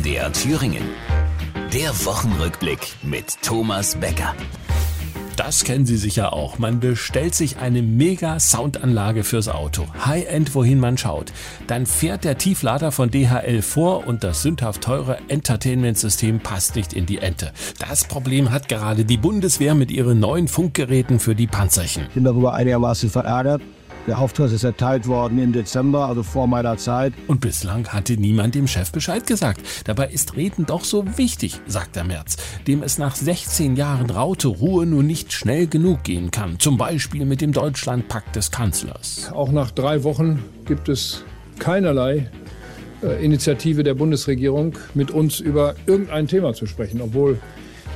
MDR Thüringen. Der Wochenrückblick mit Thomas Becker. Das kennen Sie sicher auch. Man bestellt sich eine mega Soundanlage fürs Auto. High-End, wohin man schaut. Dann fährt der Tieflader von DHL vor und das sündhaft teure Entertainment-System passt nicht in die Ente. Das Problem hat gerade die Bundeswehr mit ihren neuen Funkgeräten für die Panzerchen. Ich bin darüber einigermaßen verärgert. Der Auftrag ist erteilt worden im Dezember, also vor meiner Zeit. Und bislang hatte niemand dem Chef Bescheid gesagt. Dabei ist Reden doch so wichtig, sagt der Merz, dem es nach 16 Jahren Raute Ruhe nur nicht schnell genug gehen kann. Zum Beispiel mit dem Deutschlandpakt des Kanzlers. Auch nach drei Wochen gibt es keinerlei äh, Initiative der Bundesregierung, mit uns über irgendein Thema zu sprechen, obwohl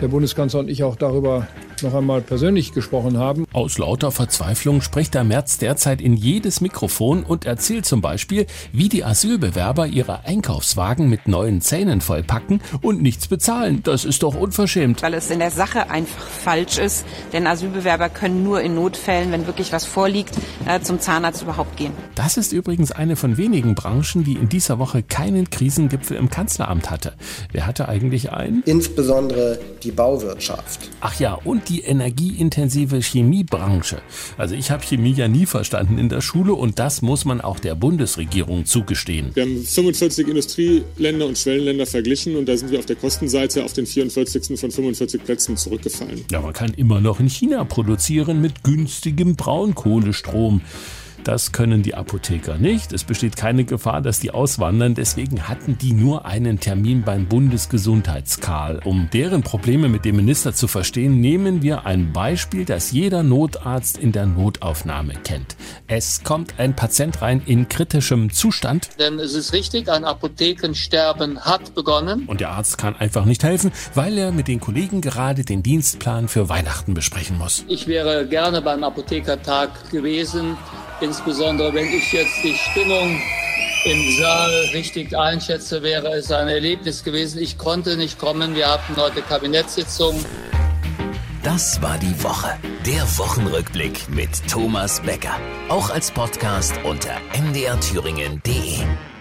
der Bundeskanzler und ich auch darüber noch einmal persönlich gesprochen haben. Aus lauter Verzweiflung spricht der Merz derzeit in jedes Mikrofon und erzählt zum Beispiel, wie die Asylbewerber ihre Einkaufswagen mit neuen Zähnen vollpacken und nichts bezahlen. Das ist doch unverschämt. Weil es in der Sache einfach falsch ist, denn Asylbewerber können nur in Notfällen, wenn wirklich was vorliegt, äh, zum Zahnarzt überhaupt gehen. Das ist übrigens eine von wenigen Branchen, die in dieser Woche keinen Krisengipfel im Kanzleramt hatte. Wer hatte eigentlich einen? Insbesondere die Bauwirtschaft. Ach ja, und die energieintensive Chemiebranche. Also ich habe Chemie ja nie verstanden in der Schule und das muss man auch der Bundesregierung zugestehen. Wir haben 45 Industrieländer und Schwellenländer verglichen und da sind wir auf der Kostenseite auf den 44. von 45 Plätzen zurückgefallen. Ja, man kann immer noch in China produzieren mit günstigem Braunkohlestrom. Das können die Apotheker nicht. Es besteht keine Gefahr, dass die auswandern. Deswegen hatten die nur einen Termin beim Bundesgesundheitskal. Um deren Probleme mit dem Minister zu verstehen, nehmen wir ein Beispiel, das jeder Notarzt in der Notaufnahme kennt. Es kommt ein Patient rein in kritischem Zustand. Denn es ist richtig, ein Apothekensterben hat begonnen. Und der Arzt kann einfach nicht helfen, weil er mit den Kollegen gerade den Dienstplan für Weihnachten besprechen muss. Ich wäre gerne beim Apothekertag gewesen. Insbesondere wenn ich jetzt die Stimmung im Saal richtig einschätze, wäre es ein Erlebnis gewesen. Ich konnte nicht kommen. Wir hatten heute Kabinettssitzung. Das war die Woche. Der Wochenrückblick mit Thomas Becker. Auch als Podcast unter mdrthüringen.de.